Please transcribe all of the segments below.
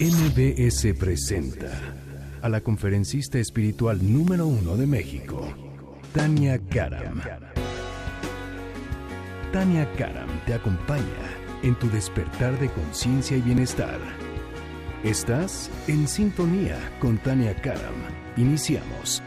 MBS presenta a la conferencista espiritual número uno de México, Tania Karam. Tania Karam te acompaña en tu despertar de conciencia y bienestar. Estás en sintonía con Tania Karam. Iniciamos.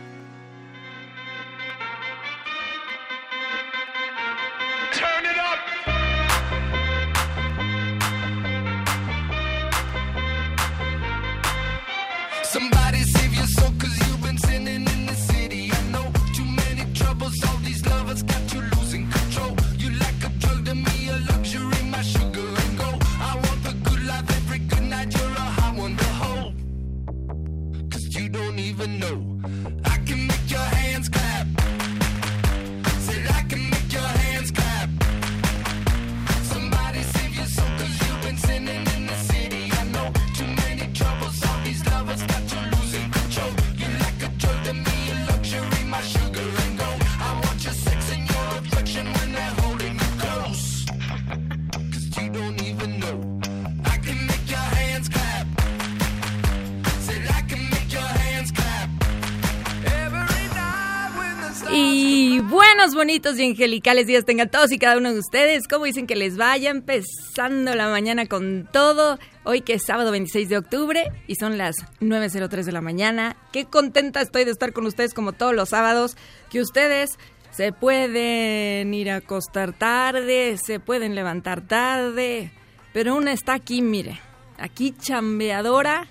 Y angelicales días tengan todos y cada uno de ustedes. ¿Cómo dicen que les vaya? Empezando la mañana con todo. Hoy que es sábado 26 de octubre y son las 9.03 de la mañana. Qué contenta estoy de estar con ustedes como todos los sábados. Que ustedes se pueden ir a acostar tarde, se pueden levantar tarde. Pero una está aquí, mire. Aquí chambeadora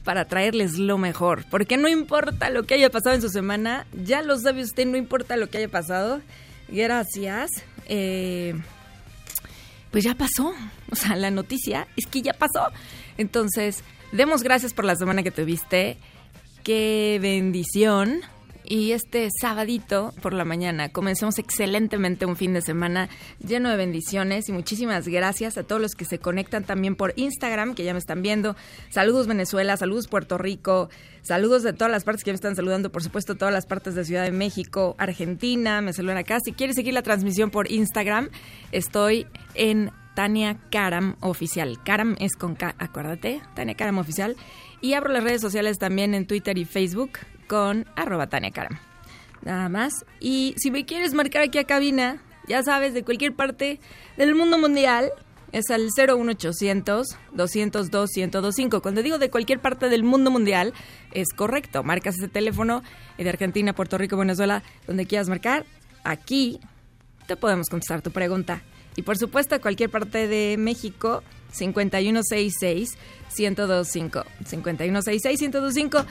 para traerles lo mejor. Porque no importa lo que haya pasado en su semana, ya lo sabe usted, no importa lo que haya pasado. Gracias. Eh, pues ya pasó. O sea, la noticia es que ya pasó. Entonces, demos gracias por la semana que tuviste. Qué bendición y este sabadito por la mañana comencemos excelentemente un fin de semana lleno de bendiciones y muchísimas gracias a todos los que se conectan también por Instagram, que ya me están viendo. Saludos Venezuela, saludos Puerto Rico, saludos de todas las partes que me están saludando, por supuesto todas las partes de Ciudad de México, Argentina, me saludan acá. Si quieres seguir la transmisión por Instagram, estoy en Tania Karam Oficial. Karam es con K, acuérdate, Tania Karam Oficial. Y abro las redes sociales también en Twitter y Facebook con arroba Tania Karam. Nada más. Y si me quieres marcar aquí a cabina, ya sabes, de cualquier parte del mundo mundial, es al 01800 202 1025. Cuando digo de cualquier parte del mundo mundial, es correcto. Marcas ese teléfono de Argentina, Puerto Rico, Venezuela, donde quieras marcar. Aquí te podemos contestar tu pregunta. Y por supuesto, cualquier parte de México, 5166 1025. 5166 1025.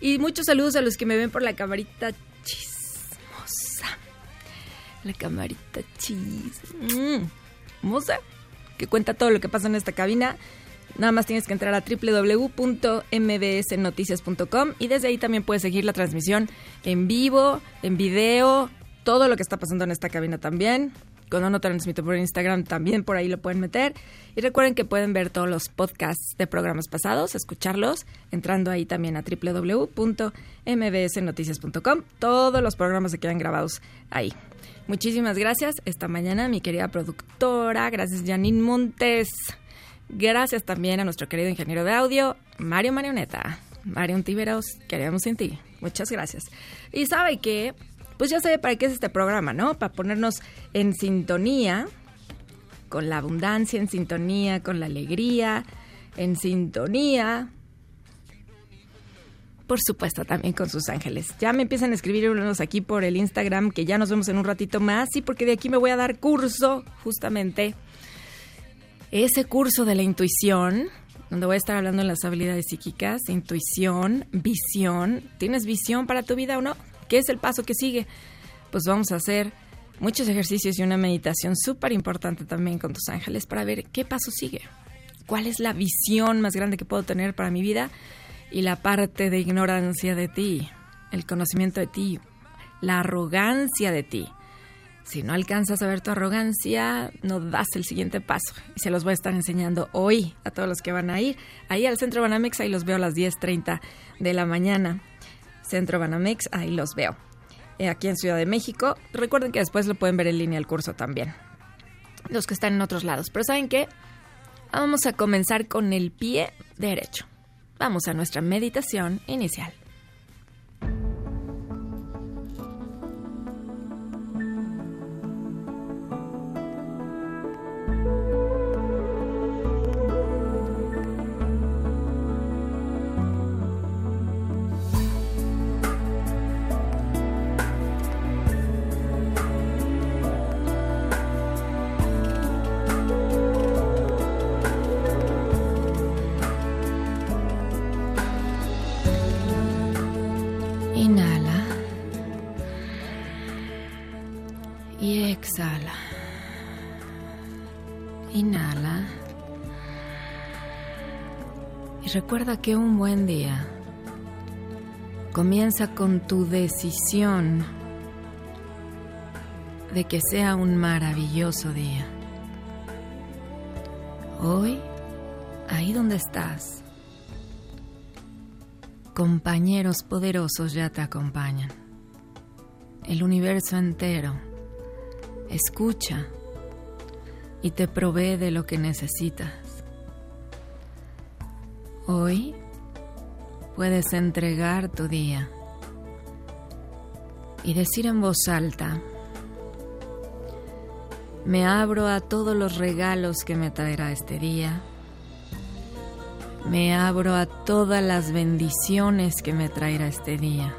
Y muchos saludos a los que me ven por la camarita chismosa. La camarita chismosa. Que cuenta todo lo que pasa en esta cabina. Nada más tienes que entrar a www.mbsnoticias.com y desde ahí también puedes seguir la transmisión en vivo, en video, todo lo que está pasando en esta cabina también cuando no transmito por Instagram, también por ahí lo pueden meter. Y recuerden que pueden ver todos los podcasts de programas pasados, escucharlos, entrando ahí también a www.mbsnoticias.com. Todos los programas se quedan grabados ahí. Muchísimas gracias esta mañana, mi querida productora. Gracias, Janine Montes. Gracias también a nuestro querido ingeniero de audio, Mario Marioneta. Mario Tiberos, queremos en ti. Muchas gracias. Y sabe que pues ya sabe para qué es este programa, ¿no? Para ponernos en sintonía con la abundancia, en sintonía con la alegría, en sintonía, por supuesto, también con sus ángeles. Ya me empiezan a escribir unos aquí por el Instagram, que ya nos vemos en un ratito más, sí, porque de aquí me voy a dar curso, justamente, ese curso de la intuición, donde voy a estar hablando de las habilidades psíquicas, intuición, visión. ¿Tienes visión para tu vida o no? ¿Qué es el paso que sigue? Pues vamos a hacer muchos ejercicios y una meditación súper importante también con tus ángeles para ver qué paso sigue. ¿Cuál es la visión más grande que puedo tener para mi vida? Y la parte de ignorancia de ti, el conocimiento de ti, la arrogancia de ti. Si no alcanzas a ver tu arrogancia, no das el siguiente paso. Y se los voy a estar enseñando hoy a todos los que van a ir ahí al centro Banamex. Ahí los veo a las 10.30 de la mañana. Centro Banamex, ahí los veo. Eh, aquí en Ciudad de México. Recuerden que después lo pueden ver en línea el curso también. Los que están en otros lados. Pero ¿saben qué? Vamos a comenzar con el pie derecho. Vamos a nuestra meditación inicial. Recuerda que un buen día comienza con tu decisión de que sea un maravilloso día. Hoy, ahí donde estás, compañeros poderosos ya te acompañan. El universo entero escucha y te provee de lo que necesitas. Hoy puedes entregar tu día y decir en voz alta, me abro a todos los regalos que me traerá este día. Me abro a todas las bendiciones que me traerá este día.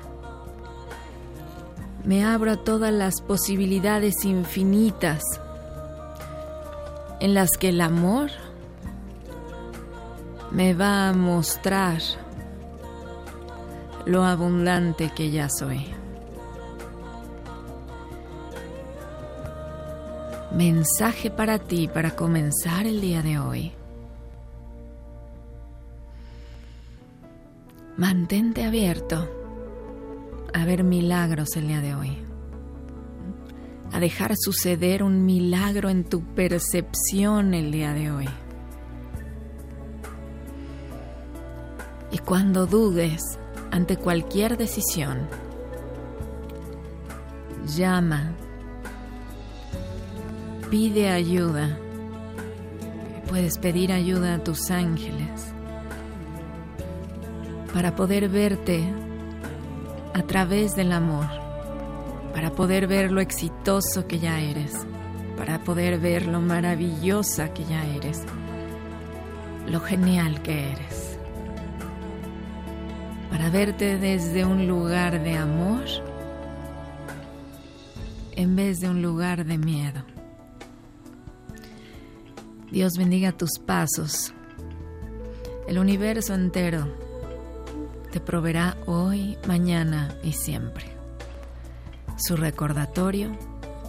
Me abro a todas las posibilidades infinitas en las que el amor me va a mostrar lo abundante que ya soy. Mensaje para ti para comenzar el día de hoy. Mantente abierto a ver milagros el día de hoy. A dejar suceder un milagro en tu percepción el día de hoy. Y cuando dudes ante cualquier decisión, llama, pide ayuda. Puedes pedir ayuda a tus ángeles para poder verte a través del amor, para poder ver lo exitoso que ya eres, para poder ver lo maravillosa que ya eres, lo genial que eres para verte desde un lugar de amor en vez de un lugar de miedo. Dios bendiga tus pasos. El universo entero te proveerá hoy, mañana y siempre. Su recordatorio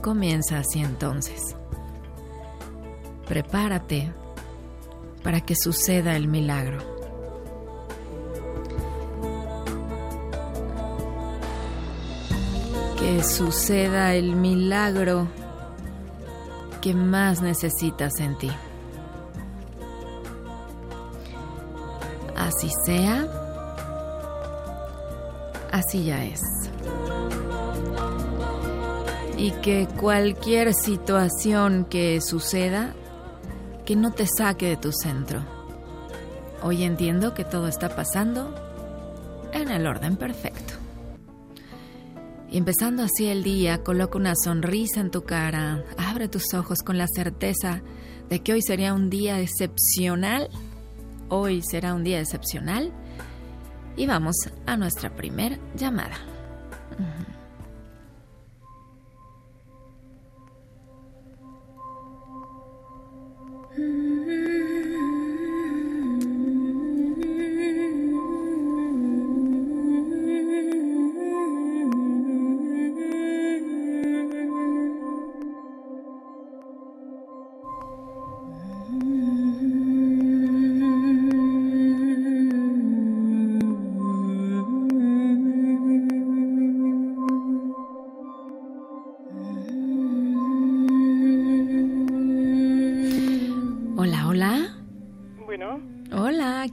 comienza así entonces. Prepárate para que suceda el milagro. Que suceda el milagro que más necesitas en ti. Así sea, así ya es. Y que cualquier situación que suceda, que no te saque de tu centro. Hoy entiendo que todo está pasando en el orden perfecto. Y empezando así el día, coloca una sonrisa en tu cara, abre tus ojos con la certeza de que hoy sería un día excepcional. Hoy será un día excepcional. Y vamos a nuestra primera llamada.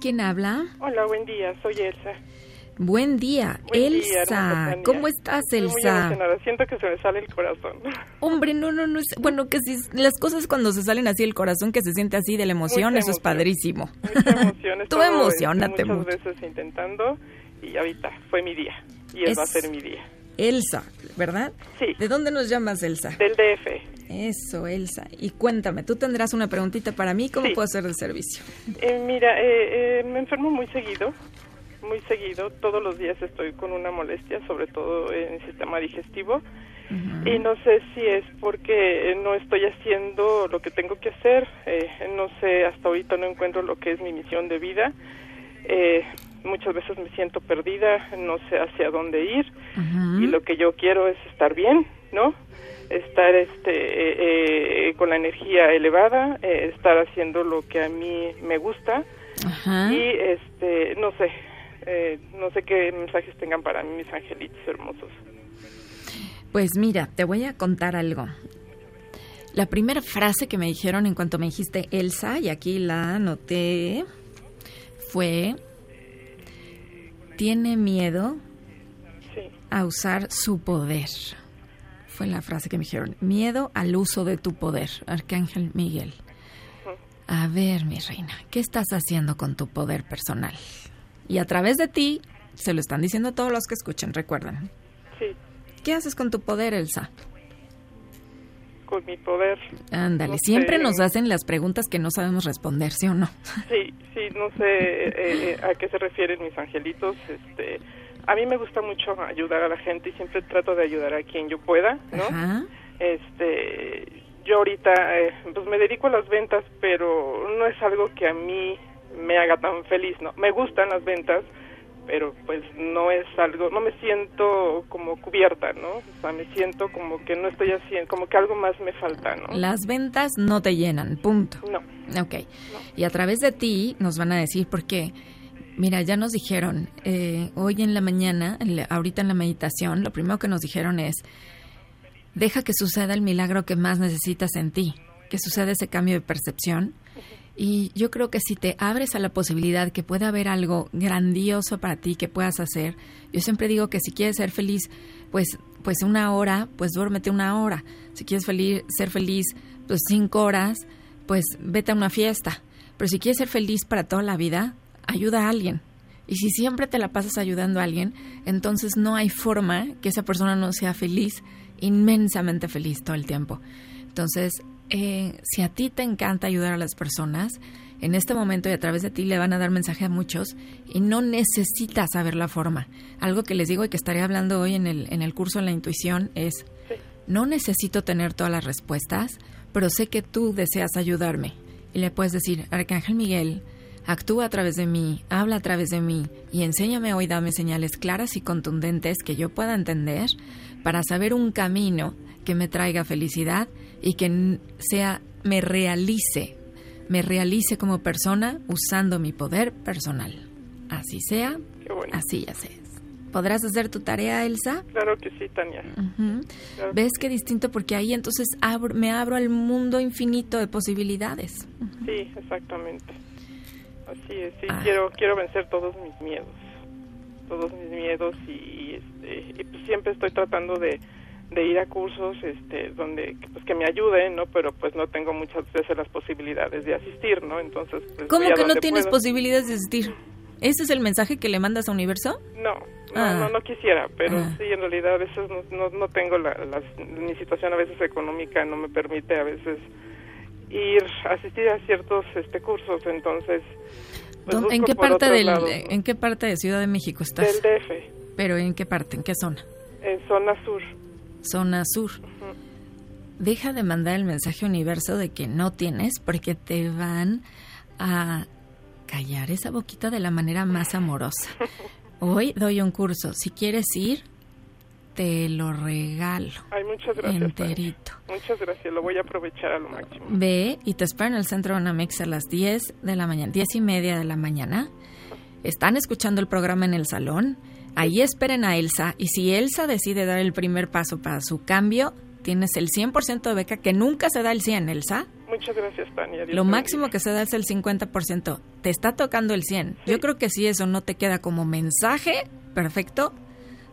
¿Quién habla? Hola, buen día, soy Elsa. Buen día, Elsa. ¿Cómo estás, Elsa? Muy Siento que se me sale el corazón. Hombre, no, no, no. Es, bueno, que si las cosas cuando se salen así el corazón, que se siente así de la emoción, eso es padrísimo. Mucha emoción. Tú emocionate muchas veces intentando y ahorita fue mi día. Y él va a ser mi día. Elsa, ¿verdad? Sí. ¿De dónde nos llamas, Elsa? Del DF. Eso, Elsa. Y cuéntame, tú tendrás una preguntita para mí, ¿cómo puedo hacer el servicio? Eh, mira, eh, eh, me enfermo muy seguido muy seguido, todos los días estoy con una molestia, sobre todo en el sistema digestivo. Y no sé si es porque no estoy haciendo lo que tengo que hacer, eh, no sé, hasta ahorita no encuentro lo que es mi misión de vida. Eh, muchas veces me siento perdida, no sé hacia dónde ir y lo que yo quiero es estar bien, ¿no? Estar este eh, con la energía elevada, estar haciendo lo que a mí me gusta y este no sé, eh, no sé qué mensajes tengan para mí mis angelitos hermosos. Pues mira, te voy a contar algo. La primera frase que me dijeron en cuanto me dijiste Elsa, y aquí la anoté, fue, tiene miedo a usar su poder. Fue la frase que me dijeron, miedo al uso de tu poder, Arcángel Miguel. A ver, mi reina, ¿qué estás haciendo con tu poder personal? Y a través de ti, se lo están diciendo todos los que escuchen, recuerden. Sí. ¿Qué haces con tu poder, Elsa? Con mi poder. Ándale, siempre nos hacen las preguntas que no sabemos responder, ¿sí o no? Sí, sí, no sé eh, eh, a qué se refieren mis angelitos. Este, a mí me gusta mucho ayudar a la gente y siempre trato de ayudar a quien yo pueda, ¿no? Este, yo ahorita eh, pues me dedico a las ventas, pero no es algo que a mí me haga tan feliz, ¿no? Me gustan las ventas, pero pues no es algo, no me siento como cubierta, ¿no? O sea, me siento como que no estoy haciendo, como que algo más me falta, ¿no? Las ventas no te llenan, punto. No. Ok. Y a través de ti nos van a decir por qué. Mira, ya nos dijeron, eh, hoy en la mañana, ahorita en la meditación, lo primero que nos dijeron es, deja que suceda el milagro que más necesitas en ti, que suceda ese cambio de percepción y yo creo que si te abres a la posibilidad que pueda haber algo grandioso para ti que puedas hacer, yo siempre digo que si quieres ser feliz, pues, pues una hora, pues duérmete una hora. Si quieres feliz, ser feliz, pues cinco horas, pues vete a una fiesta. Pero si quieres ser feliz para toda la vida, ayuda a alguien. Y si siempre te la pasas ayudando a alguien, entonces no hay forma que esa persona no sea feliz, inmensamente feliz todo el tiempo. Entonces, eh, si a ti te encanta ayudar a las personas, en este momento y a través de ti le van a dar mensaje a muchos y no necesitas saber la forma. Algo que les digo y que estaré hablando hoy en el, en el curso de la intuición es, no necesito tener todas las respuestas, pero sé que tú deseas ayudarme. Y le puedes decir, Arcángel Miguel, actúa a través de mí, habla a través de mí y enséñame hoy, dame señales claras y contundentes que yo pueda entender para saber un camino que me traiga felicidad y que sea me realice, me realice como persona usando mi poder personal. Así sea, así ya sea. ¿Podrás hacer tu tarea, Elsa? Claro que sí, Tania. ¿Ves qué distinto? Porque ahí entonces me abro al mundo infinito de posibilidades. Sí, exactamente. Así es, sí, ah. quiero, quiero vencer todos mis miedos. Todos mis miedos y, este, y pues siempre estoy tratando de, de ir a cursos este donde pues que me ayuden no pero pues no tengo muchas veces las posibilidades de asistir no entonces pues, cómo que no tienes posibilidades de asistir ese es el mensaje que le mandas a Universo no no no, ah. no, quisiera pero ah. sí en realidad a veces no, no, tengo la, mi situación a veces económica no me permite a veces ir a asistir a ciertos este cursos entonces pues, ¿En qué parte del en qué parte de Ciudad de México estás? Del DF. Pero ¿en qué parte? ¿En qué zona? En zona sur zona sur. Deja de mandar el mensaje universo de que no tienes porque te van a callar esa boquita de la manera más amorosa. Hoy doy un curso. Si quieres ir, te lo regalo. Ay, muchas gracias. Enterito. Muchas gracias, lo voy a aprovechar a lo máximo. Ve y te espero en el centro de Anamex a las 10 de la mañana, 10 y media de la mañana. Están escuchando el programa en el salón Ahí esperen a Elsa y si Elsa decide dar el primer paso para su cambio, tienes el 100% de beca que nunca se da el 100, Elsa. Muchas gracias, Tania. Lo máximo que se da es el 50%. Te está tocando el 100. Yo creo que si eso no te queda como mensaje, Perfecto.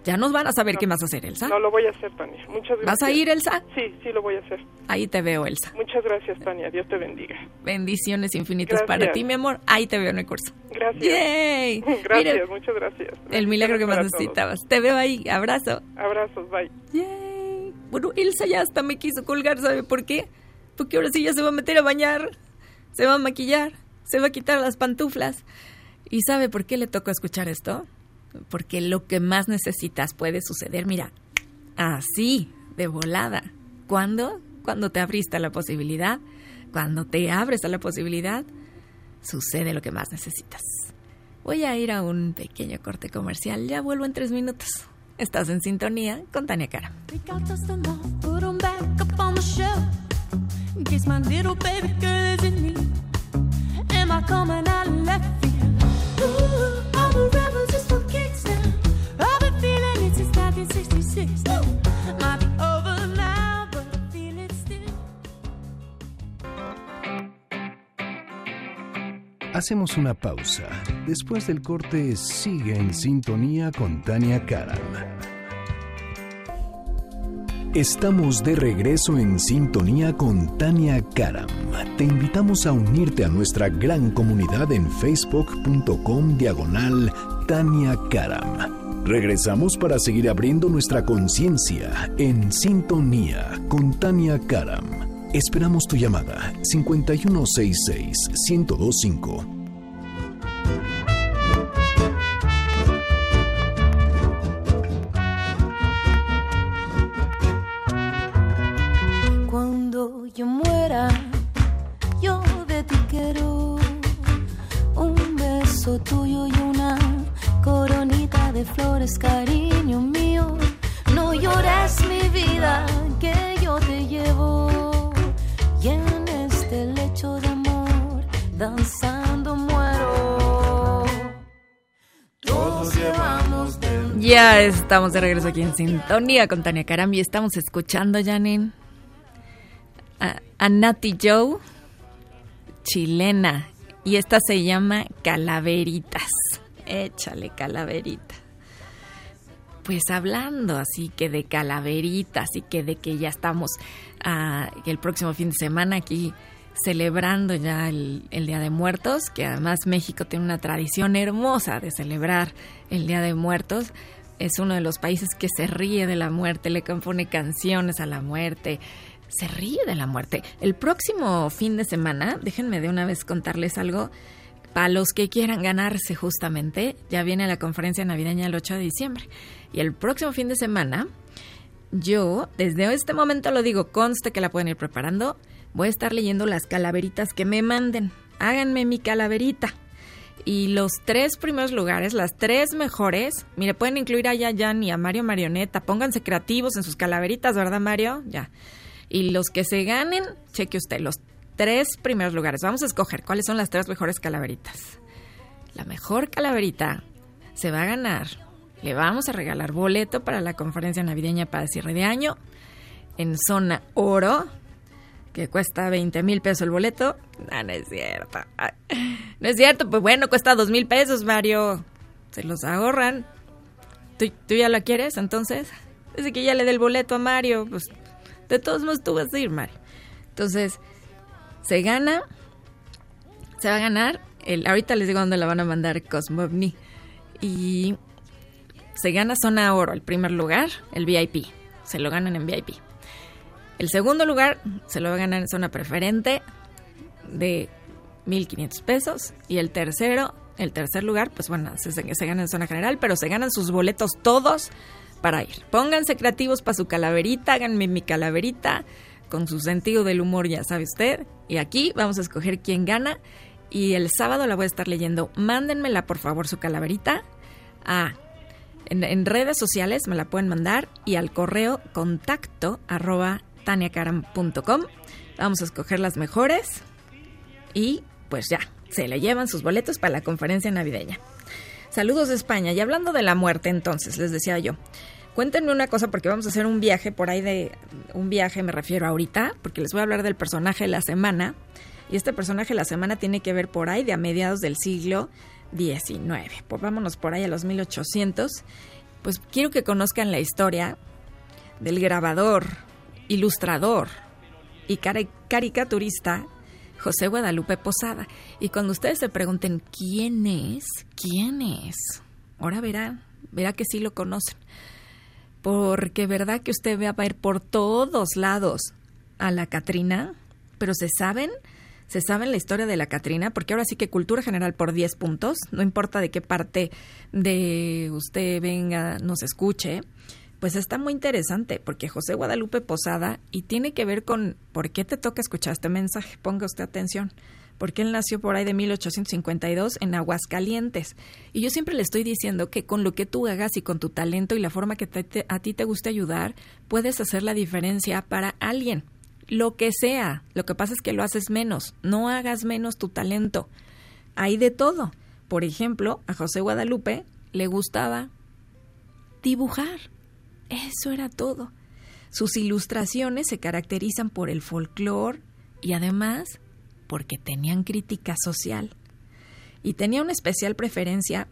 Ya nos van a saber qué vas a hacer, Elsa. No lo voy a hacer, Tania. Muchas gracias. ¿Vas a ir, Elsa? Sí, sí lo voy a hacer. Ahí te veo, Elsa. Muchas gracias, Tania. Dios te bendiga. Bendiciones infinitas para ti, mi amor. Ahí te veo en el curso. Gracias. ¡Yay! Gracias, muchas gracias. El milagro que más necesitabas. Te veo ahí. Abrazo. Abrazos, bye. ¡Yay! Bueno, Elsa ya hasta me quiso colgar, ¿sabe por qué? Porque ahora sí ya se va a meter a bañar, se va a maquillar, se va a quitar las pantuflas. ¿Y sabe por qué le tocó escuchar esto? Porque lo que más necesitas puede suceder, mira, así, de volada. ¿Cuándo? Cuando te abriste a la posibilidad, cuando te abres a la posibilidad, sucede lo que más necesitas. Voy a ir a un pequeño corte comercial, ya vuelvo en tres minutos. Estás en sintonía con Tania Cara. Hacemos una pausa. Después del corte, sigue en sintonía con Tania Karam. Estamos de regreso en sintonía con Tania Karam. Te invitamos a unirte a nuestra gran comunidad en facebook.com diagonal Tania Karam. Regresamos para seguir abriendo nuestra conciencia en sintonía con Tania Karam. Esperamos tu llamada 5166 1025. Danzando muero. Todos llevamos dentro. Ya estamos de regreso aquí en sintonía con Tania Caram y estamos escuchando, Janine, a, a Nati Joe, chilena, y esta se llama Calaveritas. Échale calaverita. Pues hablando así que de calaveritas y que de que ya estamos ah, el próximo fin de semana aquí celebrando ya el, Día de Muertos, que además México tiene una tradición hermosa de celebrar el Día de Muertos. Es uno de los países que se ríe de la muerte, le compone canciones a la muerte, se ríe de la muerte. El próximo fin de semana, déjenme de una vez contarles algo, para los que quieran ganarse justamente, ya viene la conferencia navideña el 8 de diciembre. Y el próximo fin de semana, yo, desde este momento lo digo, conste que la pueden ir preparando, voy a estar leyendo las calaveritas que me manden. Háganme mi calaverita. Y los tres primeros lugares, las tres mejores, mire, pueden incluir a Yayan y a Mario Marioneta. Pónganse creativos en sus calaveritas, ¿verdad, Mario? Ya. Y los que se ganen, cheque usted, los tres primeros lugares. Vamos a escoger cuáles son las tres mejores calaveritas. La mejor calaverita se va a ganar. Le vamos a regalar boleto para la conferencia navideña para cierre de año en zona oro, que cuesta 20 mil pesos el boleto. No, no es cierto. No es cierto, pues bueno, cuesta 2 mil pesos, Mario. Se los ahorran. ¿Tú, ¿Tú, ya la quieres entonces? Desde que ya le dé el boleto a Mario, pues de todos modos tú vas a ir, Mario. Entonces, se gana, se va a ganar, el, ahorita les digo dónde la van a mandar Cosmovni. Y se gana zona oro, el primer lugar, el VIP. Se lo ganan en VIP. El segundo lugar se lo va a ganar en zona preferente de 1.500 pesos. Y el tercero, el tercer lugar, pues bueno, se, se gana en zona general, pero se ganan sus boletos todos para ir. Pónganse creativos para su calaverita, háganme mi calaverita con su sentido del humor, ya sabe usted. Y aquí vamos a escoger quién gana. Y el sábado la voy a estar leyendo. Mándenmela, por favor, su calaverita en, en, redes sociales me la pueden mandar y al correo contacto arroba taniacaram.com. Vamos a escoger las mejores y pues ya, se le llevan sus boletos para la conferencia navideña. Saludos de España. Y hablando de la muerte, entonces, les decía yo, cuéntenme una cosa porque vamos a hacer un viaje por ahí de un viaje, me refiero ahorita, porque les voy a hablar del personaje de la semana. Y este personaje de la semana tiene que ver por ahí de a mediados del siglo XIX. Pues vámonos por ahí a los 1800. Pues quiero que conozcan la historia del grabador, ilustrador y caricaturista José Guadalupe Posada. Y cuando ustedes se pregunten quién es, quién es, ahora verá, verá que sí lo conocen. Porque verdad que usted va a ver por todos lados a la Catrina, pero se saben se sabe la historia de la Catrina, porque ahora sí que cultura general por 10 puntos, no importa de qué parte de usted venga, nos escuche, pues está muy interesante, porque José Guadalupe Posada, y tiene que ver con por qué te toca escuchar este mensaje, ponga usted atención, porque él nació por ahí de 1852 en Aguascalientes. Y yo siempre le estoy diciendo que con lo que tú hagas y con tu talento y la forma que a ti te guste ayudar, puedes hacer la diferencia para alguien lo que sea. Lo que pasa es que lo haces menos. No hagas menos tu talento. Hay de todo. Por ejemplo, a José Guadalupe le gustaba dibujar. Eso era todo. Sus ilustraciones se caracterizan por el folclore y además porque tenían crítica social. Y tenía una especial preferencia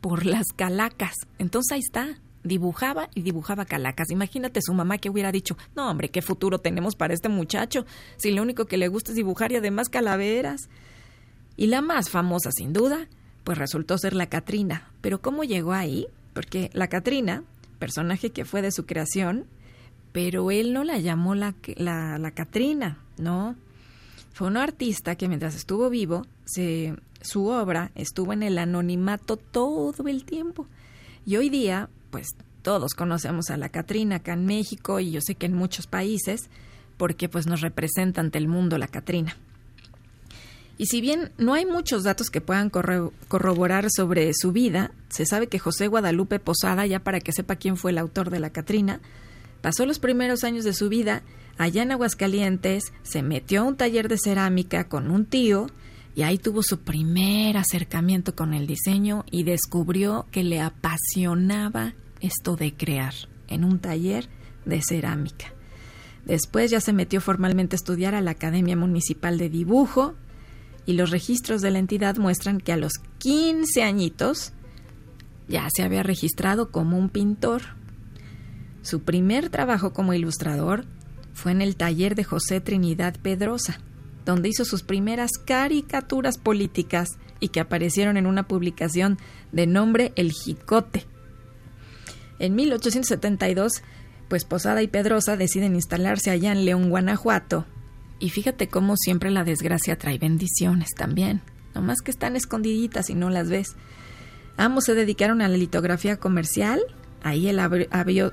por las calacas. Entonces ahí está dibujaba y dibujaba calacas. Imagínate su mamá que hubiera dicho, no hombre, qué futuro tenemos para este muchacho, si lo único que le gusta es dibujar y además calaveras. Y la más famosa, sin duda, pues resultó ser la Catrina. Pero ¿cómo llegó ahí? Porque la Catrina, personaje que fue de su creación, pero él no la llamó la, la, la Catrina, no. Fue un artista que mientras estuvo vivo, se, su obra estuvo en el anonimato todo el tiempo. Y hoy día, pues todos conocemos a la Catrina acá en México y yo sé que en muchos países, porque pues nos representa ante el mundo la Catrina. Y si bien no hay muchos datos que puedan corroborar sobre su vida, se sabe que José Guadalupe Posada, ya para que sepa quién fue el autor de la Catrina, pasó los primeros años de su vida allá en Aguascalientes, se metió a un taller de cerámica con un tío y ahí tuvo su primer acercamiento con el diseño y descubrió que le apasionaba esto de crear en un taller de cerámica. Después ya se metió formalmente a estudiar a la Academia Municipal de Dibujo y los registros de la entidad muestran que a los 15 añitos ya se había registrado como un pintor. Su primer trabajo como ilustrador fue en el taller de José Trinidad Pedrosa, donde hizo sus primeras caricaturas políticas y que aparecieron en una publicación de nombre El Jicote. En 1872, pues Posada y Pedrosa deciden instalarse allá en León, Guanajuato. Y fíjate cómo siempre la desgracia trae bendiciones también, nomás que están escondiditas y no las ves. Ambos se dedicaron a la litografía comercial, ahí él abrió,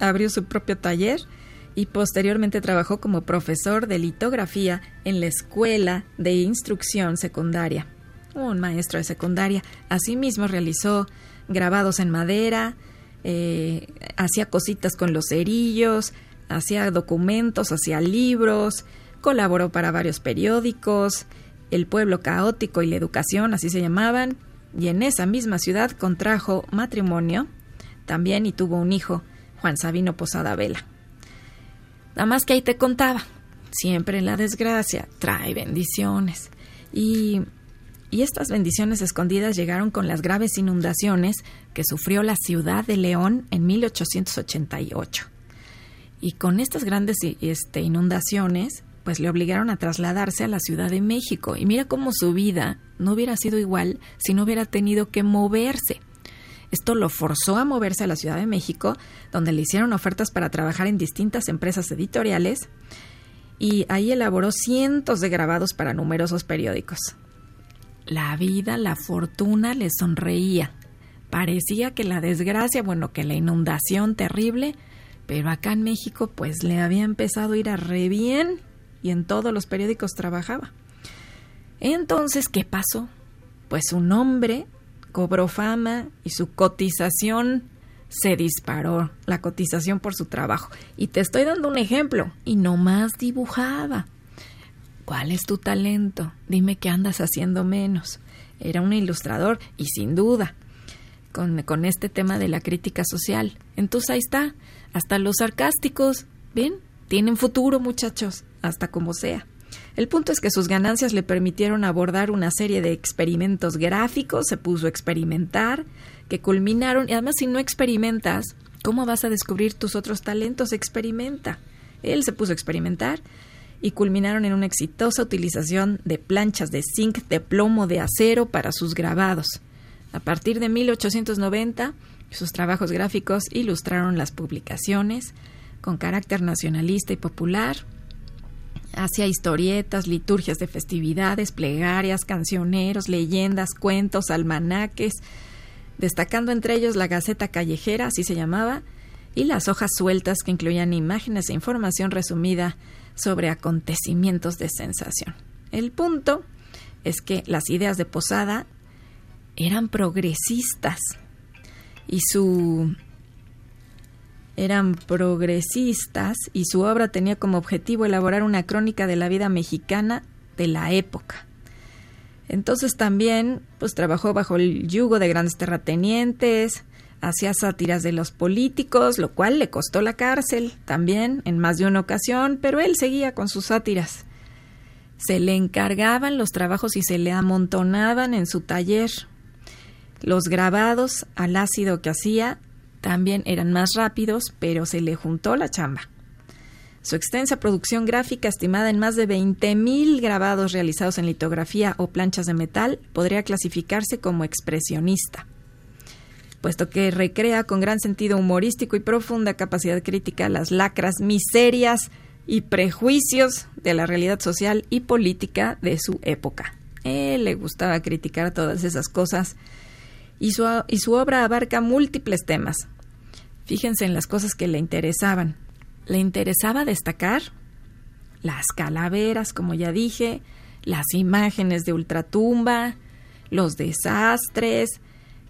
abrió su propio taller y posteriormente trabajó como profesor de litografía en la Escuela de Instrucción Secundaria. Un maestro de secundaria. Asimismo realizó grabados en madera, eh, hacía cositas con los cerillos, hacía documentos, hacía libros, colaboró para varios periódicos, El Pueblo Caótico y la Educación, así se llamaban, y en esa misma ciudad contrajo matrimonio también y tuvo un hijo, Juan Sabino Posada Vela. Nada más que ahí te contaba. Siempre la desgracia trae bendiciones. Y, y estas bendiciones escondidas llegaron con las graves inundaciones que sufrió la ciudad de León en 1888. Y con estas grandes este, inundaciones, pues le obligaron a trasladarse a la Ciudad de México. Y mira cómo su vida no hubiera sido igual si no hubiera tenido que moverse. Esto lo forzó a moverse a la Ciudad de México, donde le hicieron ofertas para trabajar en distintas empresas editoriales y ahí elaboró cientos de grabados para numerosos periódicos. La vida, la fortuna le sonreía. Parecía que la desgracia, bueno, que la inundación terrible, pero acá en México pues le había empezado a ir a re bien y en todos los periódicos trabajaba. Entonces, ¿qué pasó? Pues un hombre cobró fama y su cotización se disparó, la cotización por su trabajo. Y te estoy dando un ejemplo, y no más dibujaba. ¿Cuál es tu talento? Dime qué andas haciendo menos. Era un ilustrador y sin duda, con, con este tema de la crítica social. Entonces ahí está, hasta los sarcásticos, ¿ven? Tienen futuro muchachos, hasta como sea. El punto es que sus ganancias le permitieron abordar una serie de experimentos gráficos, se puso a experimentar, que culminaron, y además si no experimentas, ¿cómo vas a descubrir tus otros talentos? Experimenta. Él se puso a experimentar y culminaron en una exitosa utilización de planchas de zinc, de plomo, de acero para sus grabados. A partir de 1890, sus trabajos gráficos ilustraron las publicaciones con carácter nacionalista y popular. Hacía historietas, liturgias de festividades, plegarias, cancioneros, leyendas, cuentos, almanaques, destacando entre ellos la Gaceta Callejera, así se llamaba, y las hojas sueltas que incluían imágenes e información resumida sobre acontecimientos de sensación. El punto es que las ideas de Posada eran progresistas y su eran progresistas y su obra tenía como objetivo elaborar una crónica de la vida mexicana de la época. Entonces también pues trabajó bajo el yugo de grandes terratenientes, hacía sátiras de los políticos, lo cual le costó la cárcel también en más de una ocasión, pero él seguía con sus sátiras. Se le encargaban los trabajos y se le amontonaban en su taller. Los grabados al ácido que hacía también eran más rápidos, pero se le juntó la chamba. Su extensa producción gráfica, estimada en más de 20.000 grabados realizados en litografía o planchas de metal, podría clasificarse como expresionista puesto que recrea con gran sentido humorístico y profunda capacidad crítica las lacras, miserias y prejuicios de la realidad social y política de su época. él le gustaba criticar todas esas cosas y su, y su obra abarca múltiples temas. Fíjense en las cosas que le interesaban. Le interesaba destacar las calaveras, como ya dije, las imágenes de ultratumba, los desastres,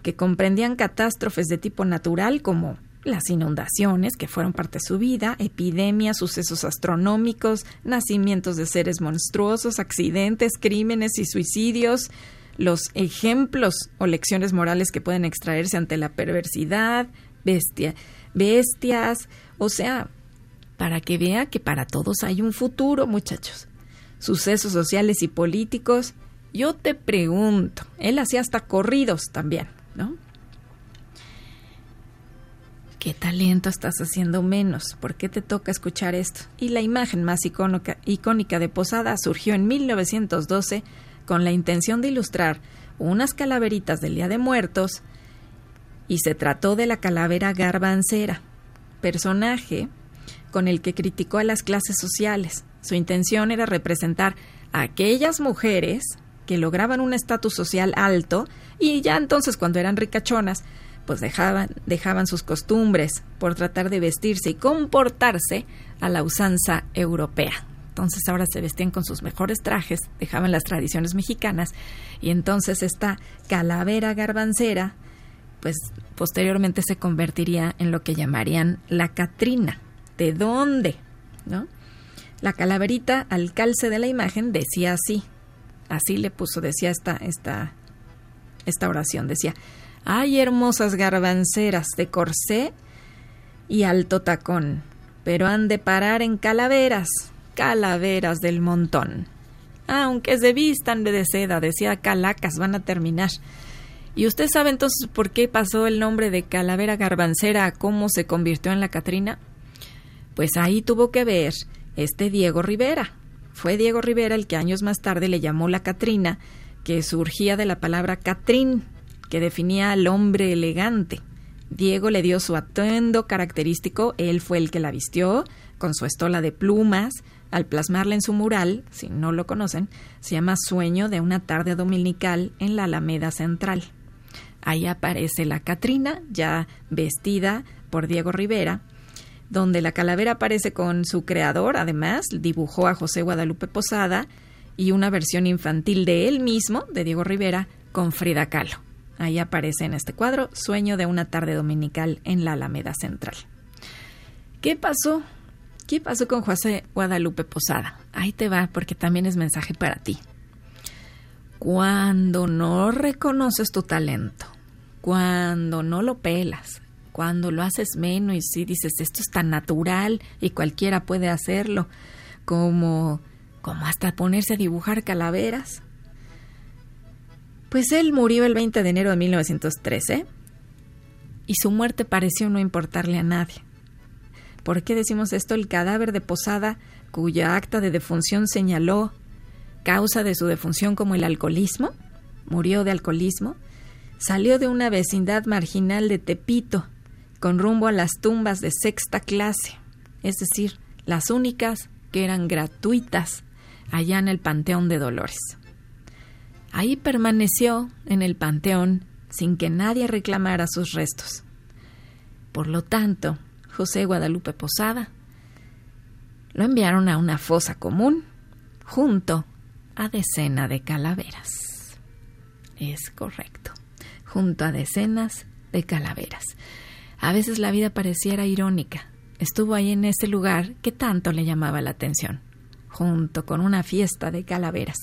que comprendían catástrofes de tipo natural como las inundaciones, que fueron parte de su vida, epidemias, sucesos astronómicos, nacimientos de seres monstruosos, accidentes, crímenes y suicidios, los ejemplos o lecciones morales que pueden extraerse ante la perversidad, bestia, bestias, o sea, para que vea que para todos hay un futuro, muchachos. Sucesos sociales y políticos. Yo te pregunto, él hacía hasta corridos también ¿no? ¿Qué talento estás haciendo menos? ¿Por qué te toca escuchar esto? Y la imagen más icónica, icónica de Posada surgió en 1912 con la intención de ilustrar unas calaveritas del Día de Muertos y se trató de la calavera garbancera, personaje con el que criticó a las clases sociales. Su intención era representar a aquellas mujeres que lograban un estatus social alto y ya entonces cuando eran ricachonas, pues dejaban, dejaban sus costumbres por tratar de vestirse y comportarse a la usanza europea. Entonces ahora se vestían con sus mejores trajes, dejaban las tradiciones mexicanas y entonces esta calavera garbancera, pues posteriormente se convertiría en lo que llamarían la Catrina. ¿De dónde? ¿No? La calaverita al calce de la imagen decía así, Así le puso, decía esta, esta, esta oración, decía, hay hermosas garbanceras de corsé y alto tacón, pero han de parar en calaveras, calaveras del montón. Aunque se vistan de seda, decía calacas, van a terminar. ¿Y usted sabe entonces por qué pasó el nombre de calavera garbancera a cómo se convirtió en la Catrina? Pues ahí tuvo que ver este Diego Rivera, fue Diego Rivera el que años más tarde le llamó la Catrina, que surgía de la palabra Catrín, que definía al hombre elegante. Diego le dio su atuendo característico, él fue el que la vistió, con su estola de plumas, al plasmarla en su mural, si no lo conocen, se llama Sueño de una tarde dominical en la Alameda Central. Ahí aparece la Catrina, ya vestida por Diego Rivera, donde la calavera aparece con su creador, además, dibujó a José Guadalupe Posada y una versión infantil de él mismo, de Diego Rivera, con Frida Kahlo. Ahí aparece en este cuadro Sueño de una tarde dominical en la Alameda Central. ¿Qué pasó? ¿Qué pasó con José Guadalupe Posada? Ahí te va, porque también es mensaje para ti. Cuando no reconoces tu talento, cuando no lo pelas, cuando lo haces menos y si dices esto es tan natural y cualquiera puede hacerlo, como como hasta ponerse a dibujar calaveras. Pues él murió el 20 de enero de 1913 y su muerte pareció no importarle a nadie. ¿Por qué decimos esto? El cadáver de Posada, cuya acta de defunción señaló causa de su defunción como el alcoholismo, murió de alcoholismo, salió de una vecindad marginal de Tepito, con rumbo a las tumbas de sexta clase, es decir, las únicas que eran gratuitas allá en el Panteón de Dolores. Ahí permaneció en el Panteón sin que nadie reclamara sus restos. Por lo tanto, José Guadalupe Posada lo enviaron a una fosa común junto a decena de calaveras. Es correcto, junto a decenas de calaveras. A veces la vida pareciera irónica. Estuvo ahí en ese lugar que tanto le llamaba la atención, junto con una fiesta de calaveras.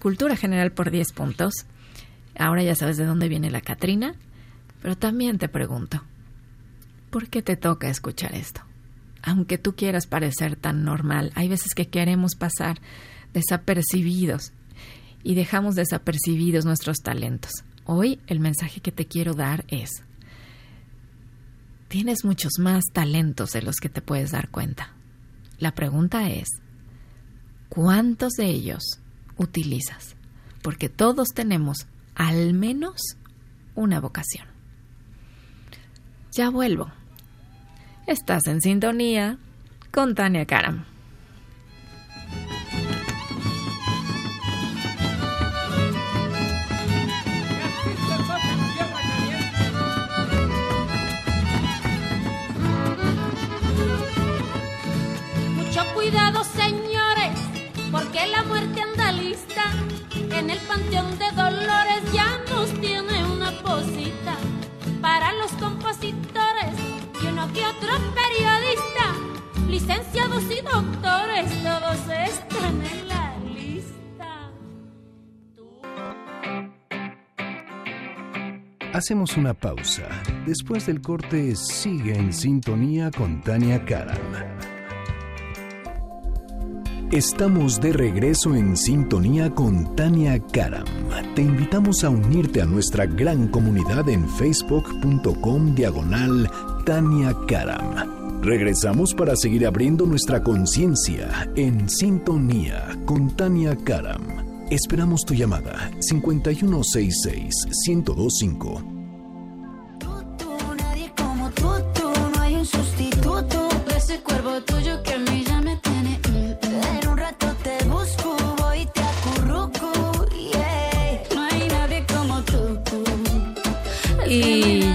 Cultura general por 10 puntos. Ahora ya sabes de dónde viene la Catrina, pero también te pregunto, ¿por qué te toca escuchar esto? Aunque tú quieras parecer tan normal, hay veces que queremos pasar desapercibidos y dejamos desapercibidos nuestros talentos. Hoy el mensaje que te quiero dar es, tienes muchos más talentos de los que te puedes dar cuenta. La pregunta es, ¿cuántos de ellos utilizas? Porque todos tenemos al menos una vocación. Ya vuelvo. Estás en sintonía con Tania Karam. Mucho cuidado, señores, porque la muerte anda lista. En el panteón de Dolores ya nos tiene una posita para los compositores que otro periodista, licenciados y doctores, todos están en la lista. Hacemos una pausa. Después del corte, sigue en sintonía con Tania Karam. Estamos de regreso en sintonía con Tania Karam. Te invitamos a unirte a nuestra gran comunidad en facebook.com diagonal Tania Karam. Regresamos para seguir abriendo nuestra conciencia en sintonía con Tania Karam. Esperamos tu llamada 5166 1025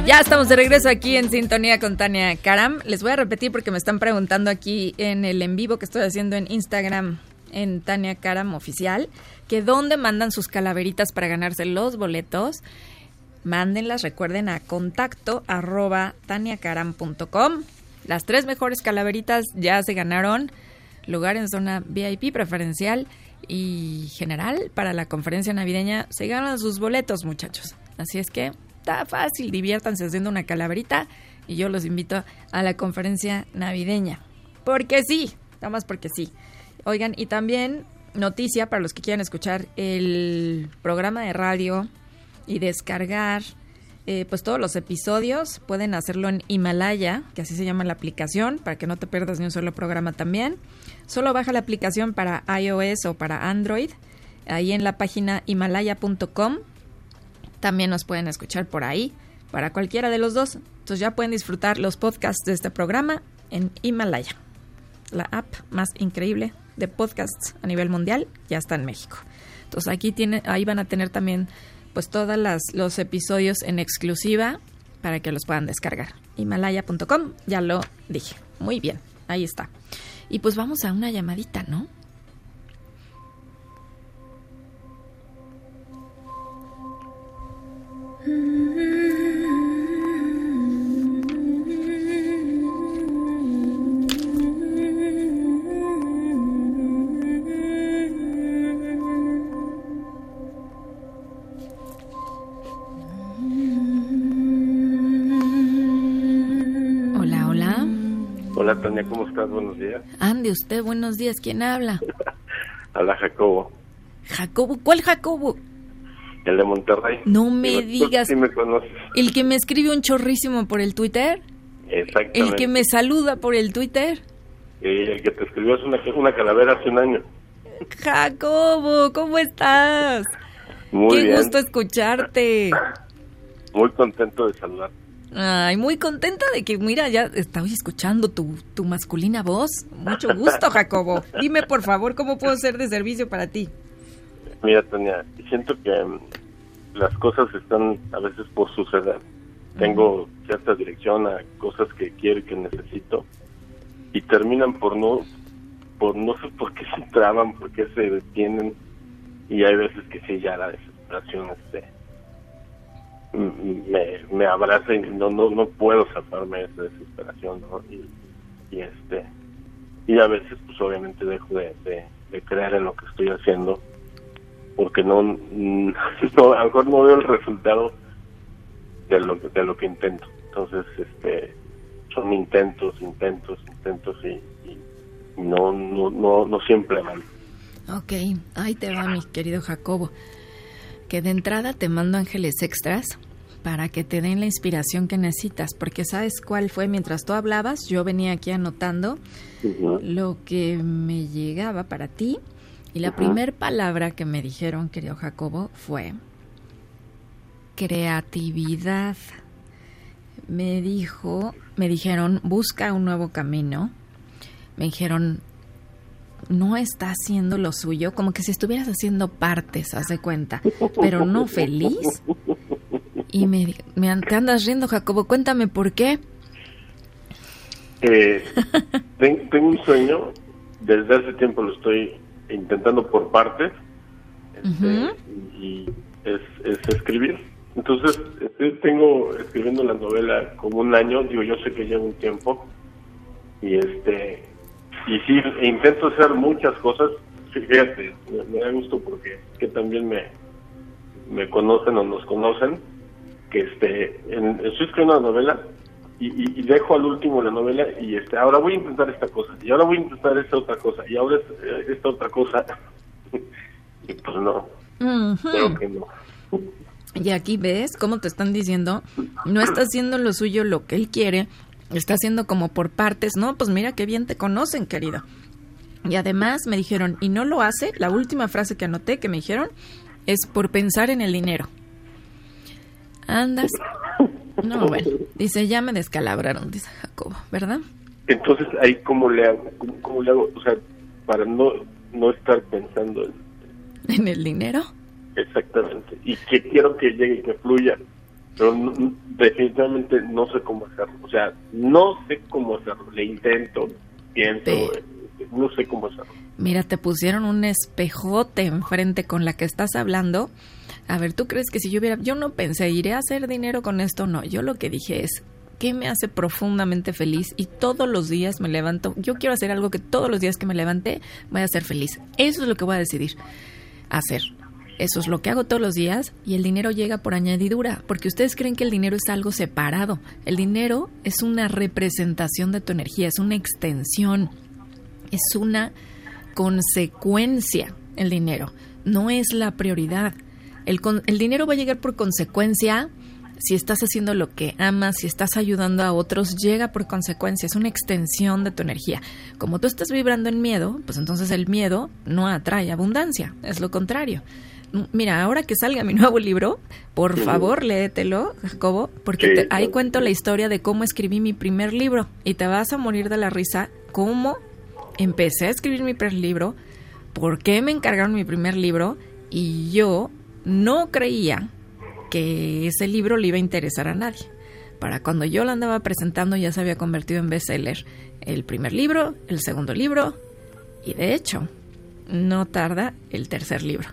ya estamos de regreso aquí en sintonía con Tania Karam. Les voy a repetir porque me están preguntando aquí en el en vivo que estoy haciendo en Instagram en Tania Karam oficial que dónde mandan sus calaveritas para ganarse los boletos. Mándenlas, recuerden a contacto arroba taniacaram.com. Las tres mejores calaveritas ya se ganaron lugar en zona VIP preferencial y general para la conferencia navideña. Se ganan sus boletos, muchachos. Así es que fácil, diviértanse haciendo una calaverita y yo los invito a la conferencia navideña. Porque sí, nada más porque sí. Oigan, y también noticia para los que quieran escuchar el programa de radio y descargar eh, pues todos los episodios pueden hacerlo en Himalaya, que así se llama la aplicación, para que no te pierdas ni un solo programa también. Solo baja la aplicación para iOS o para Android, ahí en la página himalaya.com. También nos pueden escuchar por ahí, para cualquiera de los dos. Entonces ya pueden disfrutar los podcasts de este programa en Himalaya, la app más increíble de podcasts a nivel mundial, ya está en México. Entonces aquí tiene, ahí van a tener también pues todos los episodios en exclusiva para que los puedan descargar. Himalaya.com, ya lo dije. Muy bien, ahí está. Y pues vamos a una llamadita, ¿no? Estás? Buenos días. Ande usted, buenos días. ¿Quién habla? Hola, Jacobo. Jacobo, ¿cuál Jacobo? El de Monterrey. No me digas. Sí me conoces. ¿El que me escribe un chorrísimo por el Twitter? Exactamente. ¿El que me saluda por el Twitter? El que te escribió es una, una calavera hace un año. Jacobo, ¿cómo estás? Muy Qué bien. gusto escucharte. Muy contento de saludar. Ay, muy contenta de que, mira, ya estoy escuchando tu, tu masculina voz. Mucho gusto, Jacobo. Dime, por favor, ¿cómo puedo ser de servicio para ti? Mira, Tania, siento que mm, las cosas están a veces por suceder. Tengo cierta dirección a cosas que quiero y que necesito y terminan por no, por no sé por qué se traban, por qué se detienen y hay veces que sí ya la desesperación este me, me abraza y no, no no puedo zafarme de esa desesperación, ¿no? Y, este y a veces pues obviamente dejo de, de, creer en lo que estoy haciendo porque no, no a lo mejor no veo el resultado de lo de lo que intento entonces este son intentos intentos intentos y, y no, no no no siempre van Ok, ahí te va, mi querido Jacobo. Que de entrada te mando ángeles extras para que te den la inspiración que necesitas, porque sabes cuál fue mientras tú hablabas, yo venía aquí anotando lo que me llegaba para ti y la Ujú. primer palabra que me dijeron, querido Jacobo, fue creatividad. Me dijo, me dijeron, busca un nuevo camino. Me dijeron, no está haciendo lo suyo, como que si estuvieras haciendo partes, haz de cuenta, pero no feliz. Y me, me te andas riendo, Jacobo, cuéntame por qué. Eh, ten- tengo un sueño, desde hace tiempo lo estoy intentando por partes, este, y es, es escribir. Entonces, este, tengo escribiendo la novela como un año, digo, yo sé que lleva un tiempo, y este y sí, intento hacer muchas cosas, fíjate, me, me da gusto porque que también me, me conocen o nos conocen, que este en, estoy escribiendo una novela y, y- y dejo al último la novela y este ahora voy a intentar esta cosa y ahora voy a intentar esta otra cosa y ahora eh, esta otra cosa. Y pues no creo que no. Y aquí ves cómo te están diciendo, no está haciendo lo suyo lo que él quiere, está haciendo como por partes, ¿no? Pues mira qué bien te conocen, querido. Y además me dijeron, y no lo hace, la última frase que anoté que me dijeron es por pensar en el dinero. Andas. No, bueno, dice, ya me descalabraron, dice Jacobo, ¿verdad? entonces ahí cómo le hago cómo, cómo le hago o sea para no no estar pensando en En el dinero. Exactamente. Y que quiero que llegue y que fluya. Pero no- definitivamente no sé cómo hacerlo. O sea, no sé cómo hacerlo. Le intento, pienso, eh, no sé cómo hacerlo. Mira, te pusieron un espejote enfrente con la que estás hablando. A ver, ¿tú crees que si yo hubiera... Yo no pensé, ¿iré a hacer dinero con esto? No, yo lo que dije es, ¿qué me hace profundamente feliz? Y todos los días me levanto. Yo quiero hacer algo que todos los días que me levante voy a ser feliz. Eso es lo que voy a decidir hacer. Eso es lo que hago todos los días y el dinero llega por añadidura, porque ustedes creen que el dinero es algo separado. El dinero es una representación de tu energía, es una extensión, es una consecuencia el dinero, no es la prioridad. El, con- el dinero va a llegar por consecuencia si estás haciendo lo que amas, si estás ayudando a otros, llega por consecuencia, es una extensión de tu energía. Como tú estás vibrando en miedo, pues entonces el miedo no atrae abundancia, es lo contrario. Mira, ahora que salga mi nuevo libro, por favor léetelo, Jacobo, porque Sí, te- ahí cuento la historia de cómo escribí mi primer libro. Y te vas a morir de la risa cómo empecé a escribir mi primer libro, por qué me encargaron mi primer libro y yo no creía que ese libro le iba a interesar a nadie. Para cuando yo lo andaba presentando ya se había convertido en bestseller. El primer libro, el segundo libro y de hecho no tarda el tercer libro.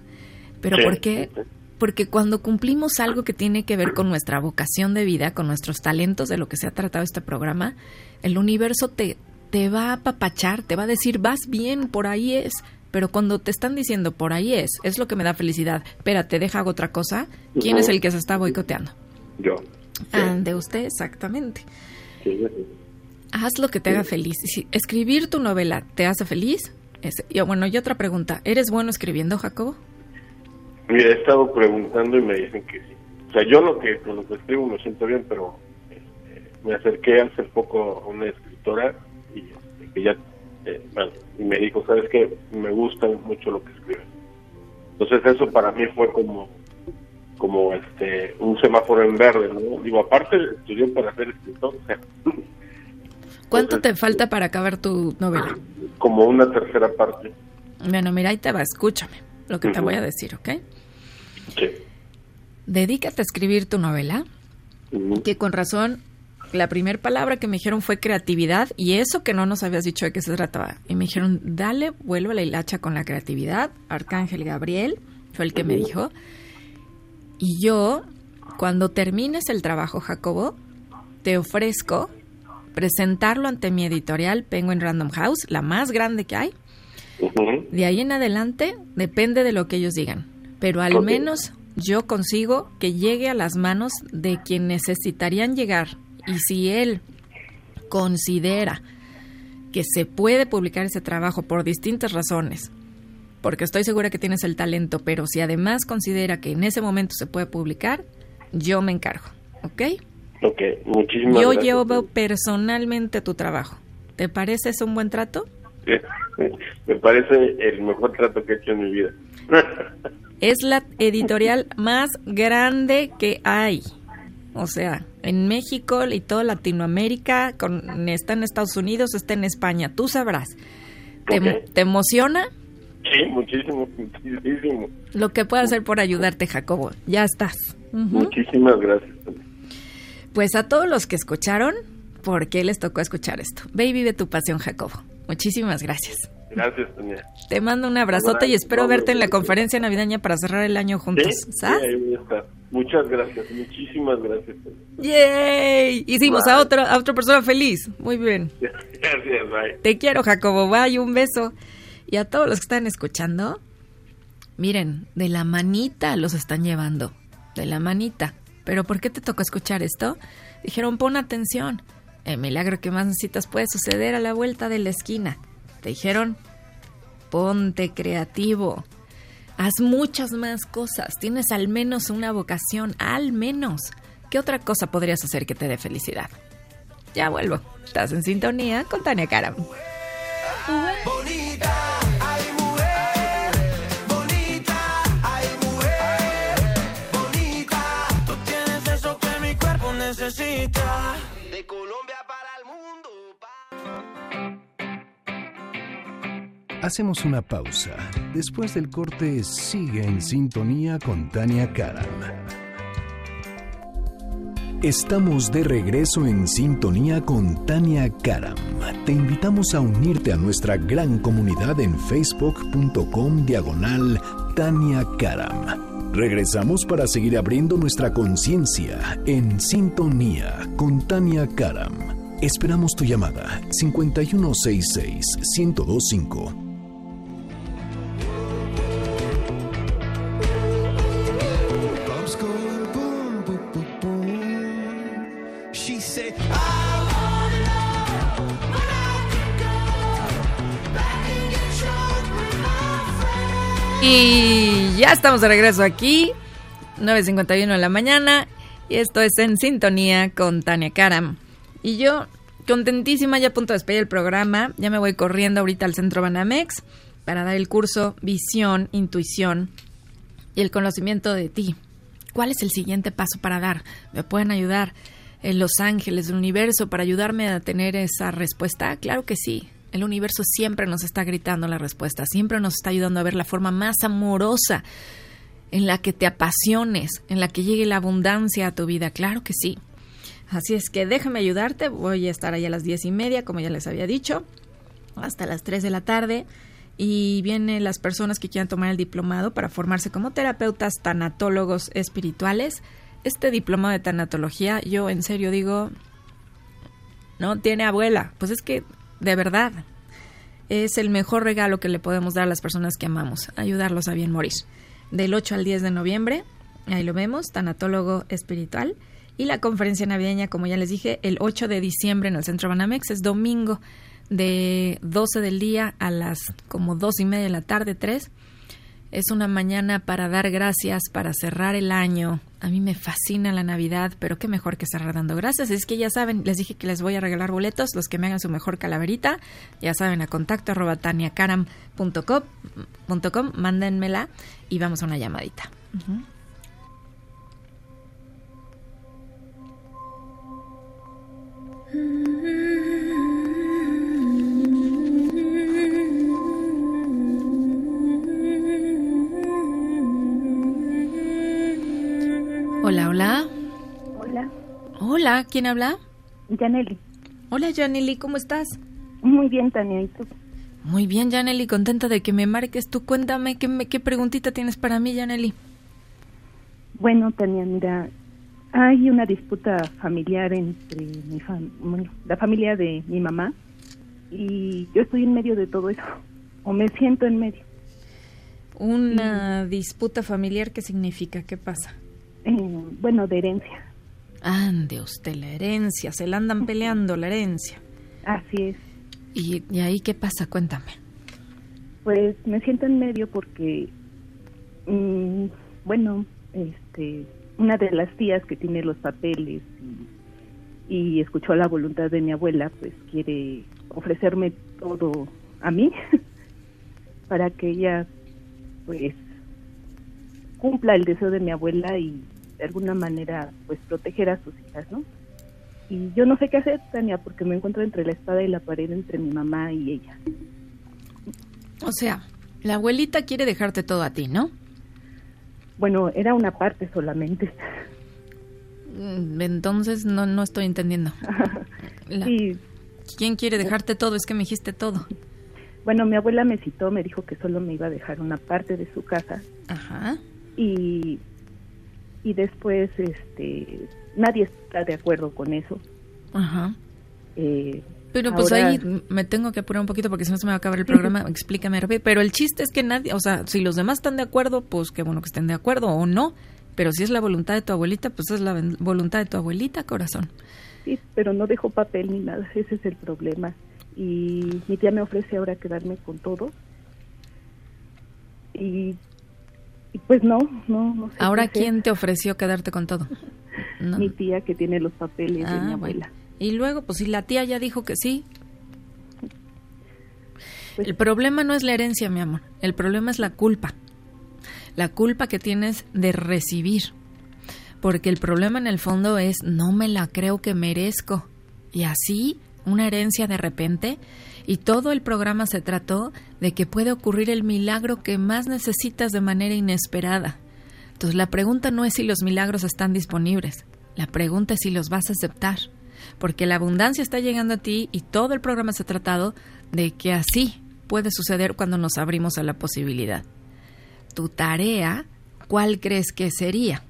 Pero Sí. ¿por qué? Porque cuando cumplimos algo que tiene que ver con nuestra vocación de vida, con nuestros talentos, de lo que se ha tratado este programa, el universo te, te va a apapachar, te va a decir, vas bien, por ahí es. Pero cuando te están diciendo, por ahí es, es lo que me da felicidad, espérate, deja hago otra cosa, ¿quién es el que se está boicoteando? Yo. Ah, de usted, exactamente. Sí, sí, sí. Haz lo que te haga feliz. Si escribir tu novela te hace feliz, y, bueno, y otra pregunta. ¿Eres bueno escribiendo, Jacobo? Mira, he estado preguntando y me dicen que sí. O sea, yo lo que con lo que escribo me siento bien, pero este, me acerqué hace poco a una escritora y este, que ya, eh, bueno, y me dijo, ¿sabes qué? Me gusta mucho lo que escribes. Entonces eso para mí fue como como este un semáforo en verde, ¿no? Digo, aparte estudié para ser escritor, o sea, ¿Cuánto Entonces, te falta para acabar tu novela? como una tercera parte. Bueno, mira, ahí te va, escúchame lo que te voy a decir, ¿ok? Sí. Dedícate a escribir tu novela, que con razón la primera palabra que me dijeron fue creatividad y eso que no nos habías dicho de qué se trataba. Y me dijeron, dale, vuelve a la hilacha con la creatividad. Arcángel Gabriel fue el que me dijo. Y yo, cuando termines el trabajo, Jacobo, te ofrezco presentarlo ante mi editorial Penguin Random House, la más grande que hay. De ahí en adelante depende de lo que ellos digan, pero al menos yo consigo que llegue a las manos de quien necesitarían llegar y si él considera que se puede publicar ese trabajo por distintas razones, porque estoy segura que tienes el talento, pero si además considera que en ese momento se puede publicar, yo me encargo, ¿ok? Ok, muchísimas Yo gracias. llevo personalmente tu trabajo. ¿Te parece eso un buen trato? Me parece el mejor trato que he hecho en mi vida. Es la editorial más grande que hay. O sea, en México y toda Latinoamérica, con, está en Estados Unidos, está en España. Tú sabrás. ¿Te, emociona Sí, muchísimo, muchísimo. lo que puedo hacer por ayudarte, Jacobo? Ya estás. Muchísimas gracias. Pues a todos los que escucharon, ¿por qué les tocó escuchar esto? Ve y vive tu pasión, Jacobo. Muchísimas gracias. Gracias, Tania. Te mando un abrazote y espero verte en la conferencia navideña para cerrar el año juntos. Sí, sí, ahí voy a estar. Muchas gracias, muchísimas gracias. ¡Yay! Hicimos a otra, a otra persona feliz. Muy bien. Gracias, bye. Te quiero, Jacobo. Bye, un beso. Y a todos los que están escuchando, miren, de la manita los están llevando. De la manita. ¿Pero por qué te tocó escuchar esto? Dijeron, pon atención. El milagro que más necesitas puede suceder a la vuelta de la esquina. Dijeron, ponte creativo. Haz muchas más cosas. Tienes al menos una vocación, al menos. ¿Qué otra cosa podrías hacer que te dé felicidad? Ya vuelvo. Estás en sintonía con Tania Karam. Hacemos una pausa. Después del corte, sigue en sintonía con Tania Karam. Estamos de regreso en sintonía con Tania Karam. Te invitamos a unirte a nuestra gran comunidad en facebook.com diagonal Tania Karam. Regresamos para seguir abriendo nuestra conciencia en sintonía con Tania Karam. Esperamos tu llamada 5166 1025 Y ya estamos de regreso aquí, 9.51 de la mañana, y esto es En Sintonía con Tania Karam. Y yo, contentísima, ya a punto de despedir el programa, ya me voy corriendo ahorita al Centro Banamex para dar el curso Visión, Intuición y el conocimiento de ti. ¿Cuál es el siguiente paso para dar? ¿Me pueden ayudar en Los Ángeles, el universo, para ayudarme a tener esa respuesta? Claro que sí. El universo siempre nos está gritando la respuesta, siempre nos está ayudando a ver la forma más amorosa en la que te apasiones, en la que llegue la abundancia a tu vida. Claro que sí. Así es que déjame ayudarte. Voy a estar ahí a las diez y media, como ya les había dicho, hasta las 3 de la tarde. Y vienen las personas que quieran tomar el diplomado para formarse como terapeutas tanatólogos espirituales. Este diplomado de tanatología, yo en serio digo, no tiene abuela. Pues es que, de verdad, es el mejor regalo que le podemos dar a las personas que amamos, ayudarlos a bien morir. Del 8 al 10 de noviembre, ahí lo vemos, tanatólogo espiritual. Y la conferencia navideña, como ya les dije, el 8 de diciembre en el Centro Banamex, es domingo. de 12 del día a las como dos y media de la tarde, 3. Es una mañana para dar gracias, para cerrar el año. A mí me fascina la Navidad, pero qué mejor que cerrar dando gracias. Es que ya saben, les dije que les voy a regalar boletos, los que me hagan su mejor calaverita. Ya saben, a contacto arroba taniacaram.com, punto com, mándenmela y vamos a una llamadita. Hola, hola. Hola, Hola, ¿quién habla? Janely. Hola, Janely, ¿cómo estás? Muy bien, Tania, ¿y tú? Muy bien, Janely, contenta de que me marques. Tú cuéntame, ¿qué, me- qué preguntita tienes para mí, Janely? Bueno, Tania, mira, hay una disputa familiar entre mi fam bueno, la familia de mi mamá y yo estoy en medio de todo eso, o me siento en medio. Una disputa familiar, ¿qué significa? ¿Qué pasa? Eh, bueno, de herencia, Ande usted, la herencia, se la andan peleando, la herencia. así es. ¿Y, y ahí qué pasa? Cuéntame. Pues me siento en medio porque, mm, bueno, este, una de las tías que tiene los papeles y, y escuchó la voluntad de mi abuela, pues quiere ofrecerme todo a mí para que ella, pues, cumpla el deseo de mi abuela y de alguna manera, pues, proteger a sus hijas, ¿no? Y yo no sé qué hacer, Tania, porque me encuentro entre la espada y la pared entre mi mamá y ella. O sea, la abuelita quiere dejarte todo a ti, ¿no? Bueno, era una parte solamente. Mm, Entonces no, no estoy entendiendo. La- Sí, ¿Quién quiere dejarte todo? Es que me dijiste todo. bueno, mi abuela me citó, me dijo que solo me iba a dejar una parte de su casa Ajá. y y después este nadie está de acuerdo con eso. Ajá. Eh, Pero pues ahora- ahí me tengo que apurar un poquito porque si no se me va a acabar el programa. Explícame. Pero el chiste es que nadie, o sea, si los demás están de acuerdo, pues qué bueno que estén de acuerdo o no. Pero si es la voluntad de tu abuelita, pues es la voluntad de tu abuelita, corazón. Sí, pero no dejó papel ni nada, ese es el problema. Y mi tía me ofrece ahora quedarme con todo. Y, y pues no, no, no sé. Ahora. ¿quién te ofreció quedarte con todo? No. Mi tía que tiene los papeles de Ah, mi bueno. abuela. Y luego, pues si la tía ya dijo que sí. Pues- El problema no es la herencia, mi amor. El problema es la culpa. La culpa que tienes de recibir. Porque el problema en el fondo es no me la creo que merezco. Y así, una herencia de repente. Y todo el programa se trató de que puede ocurrir el milagro que más necesitas de manera inesperada. Entonces la pregunta no es si los milagros están disponibles, la pregunta es si los vas a aceptar, porque la abundancia está llegando a ti y todo el programa se ha tratado de que así puede suceder cuando nos abrimos a la posibilidad. Tu tarea, ¿cuál crees que sería?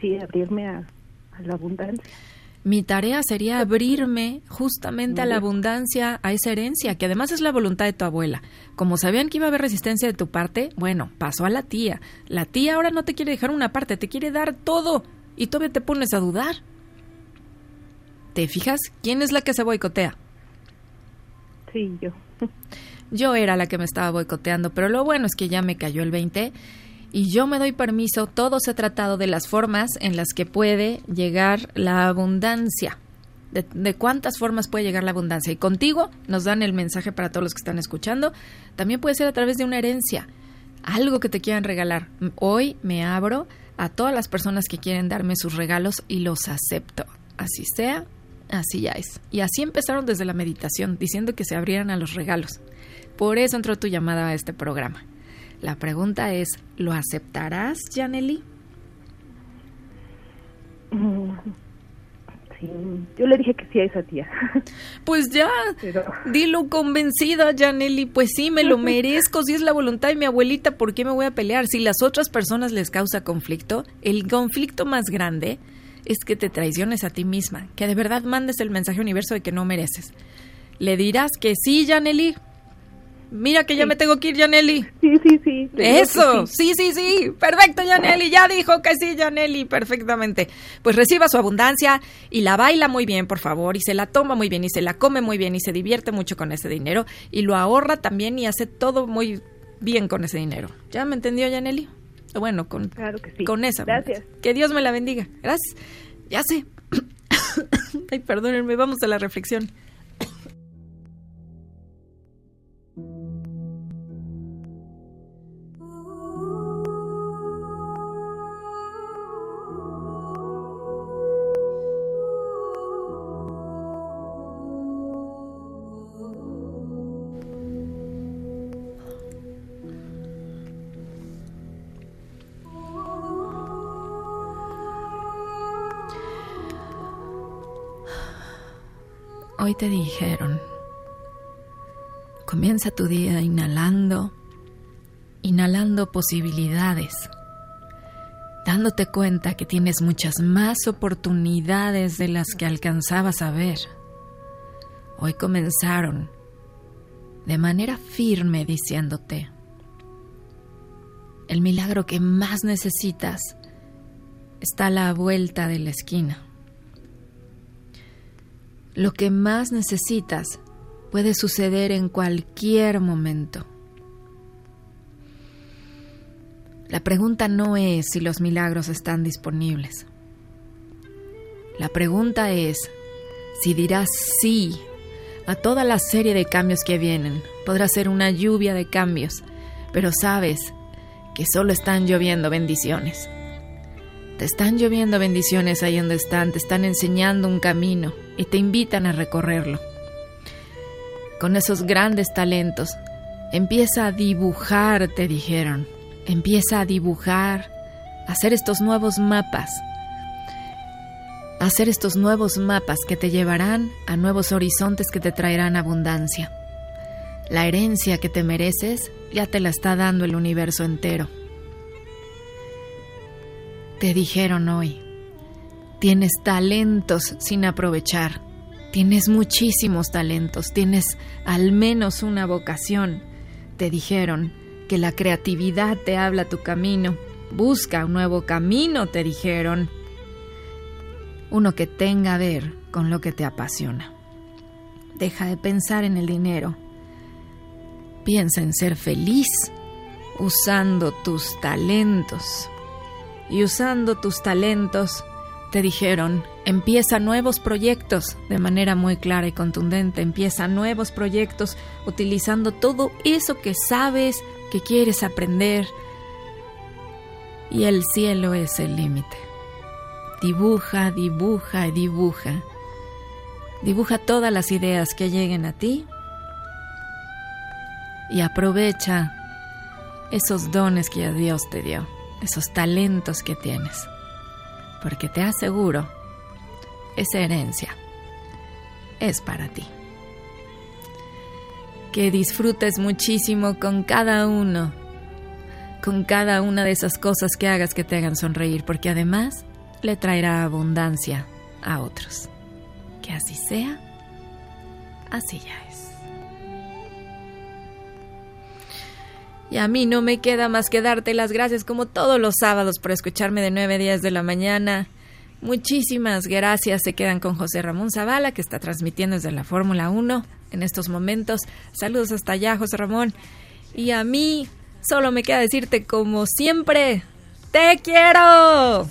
Sí, abrirme a la abundancia. Mi tarea sería abrirme justamente a la abundancia, a esa herencia, que además es la voluntad de tu abuela. Como sabían que iba a haber resistencia de tu parte, bueno, pasó a la tía. La tía ahora no te quiere dejar una parte, te quiere dar todo. Y todavía te pones a dudar. ¿Te fijas? ¿Quién es la que se boicotea? Sí, yo. Yo era la que me estaba boicoteando, pero lo bueno es que ya me cayó el 20 y yo me doy permiso. Todo se ha tratado de las formas en las que puede llegar la abundancia. De, cuántas formas puede llegar la abundancia. Y contigo nos dan el mensaje para todos los que están escuchando. También puede ser a través de una herencia, algo que te quieran regalar. Hoy me abro a todas las personas que quieren darme sus regalos y los acepto. Así sea, así ya es. Y así empezaron desde la meditación, diciendo que se abrieran a los regalos. Por eso entró tu llamada a este programa. La pregunta es, ¿lo aceptarás, Janely? Mm, Sí, yo le dije que sí a esa tía. Pues ya, Pero dilo convencida, Janely. Pues sí, me lo merezco. Si es la voluntad de mi abuelita, ¿por qué me voy a pelear? Si las otras personas les causa conflicto, el conflicto más grande es que te traiciones a ti misma, que de verdad mandes el mensaje universo de que no mereces. ¿Le dirás que sí, Janely? Mira que ya me tengo que ir, Yaneli. Sí, sí, sí. Eso, sí. sí, sí, sí. Perfecto, Yaneli. Ya dijo que sí, Yaneli. Perfectamente. Pues reciba su abundancia y la baila muy bien, por favor. Y se la toma muy bien y se la come muy bien y se divierte mucho con ese dinero. Y lo ahorra también y hace todo muy bien con ese dinero. ¿Ya me entendió, Yaneli? Bueno, con, Claro que sí. con esa. Gracias. Que Dios me la bendiga. Gracias. Ya sé. Ay, perdónenme. Vamos a la reflexión. Hoy te dijeron, comienza tu día inhalando, inhalando posibilidades, dándote cuenta que tienes muchas más oportunidades de las que alcanzabas a ver. Hoy comenzaron de manera firme diciéndote, el milagro que más necesitas está a la vuelta de la esquina. Lo que más necesitas puede suceder en cualquier momento. La pregunta no es si los milagros están disponibles. La pregunta es si dirás sí a toda la serie de cambios que vienen. Podrá ser una lluvia de cambios, pero sabes que solo están lloviendo bendiciones. Te están lloviendo bendiciones ahí donde están, te están enseñando un camino y te invitan a recorrerlo. Con esos grandes talentos, empieza a dibujar, te dijeron. Empieza a dibujar, a hacer estos nuevos mapas. A hacer estos nuevos mapas que te llevarán a nuevos horizontes que te traerán abundancia. La herencia que te mereces ya te la está dando el universo entero. Te dijeron hoy, tienes talentos sin aprovechar, tienes muchísimos talentos, tienes al menos una vocación. Te dijeron que la creatividad te habla tu camino, busca un nuevo camino, te dijeron, uno que tenga a ver con lo que te apasiona. Deja de pensar en el dinero, piensa en ser feliz usando tus talentos. Y usando tus talentos, dijeron, empieza nuevos proyectos de manera muy clara y contundente, empieza nuevos proyectos utilizando todo eso que sabes, que quieres aprender. Y el cielo es el límite. Dibuja, dibuja y dibuja. Dibuja todas las ideas que lleguen a ti y aprovecha esos dones que Dios te dio esos talentos que tienes. Porque te aseguro, esa herencia es para ti. Que disfrutes muchísimo con cada uno, con cada una de esas cosas que hagas que te hagan sonreír, porque además le traerá abundancia a otros. Que así sea, así ya es. Y a mí no me queda más que darte las gracias como todos los sábados por escucharme de 9 a 10 de la mañana. Muchísimas gracias. Se quedan con José Ramón Zavala, que está transmitiendo desde la Fórmula 1 en estos momentos. Saludos hasta allá, José Ramón. Y a mí solo me queda decirte como siempre, te quiero.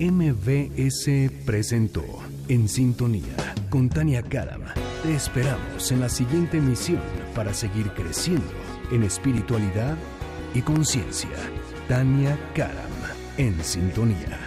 MBS presentó En Sintonía con Tania Karam. Te esperamos en la siguiente emisión para seguir creciendo en espiritualidad y conciencia. Tania Karam en Sintonía.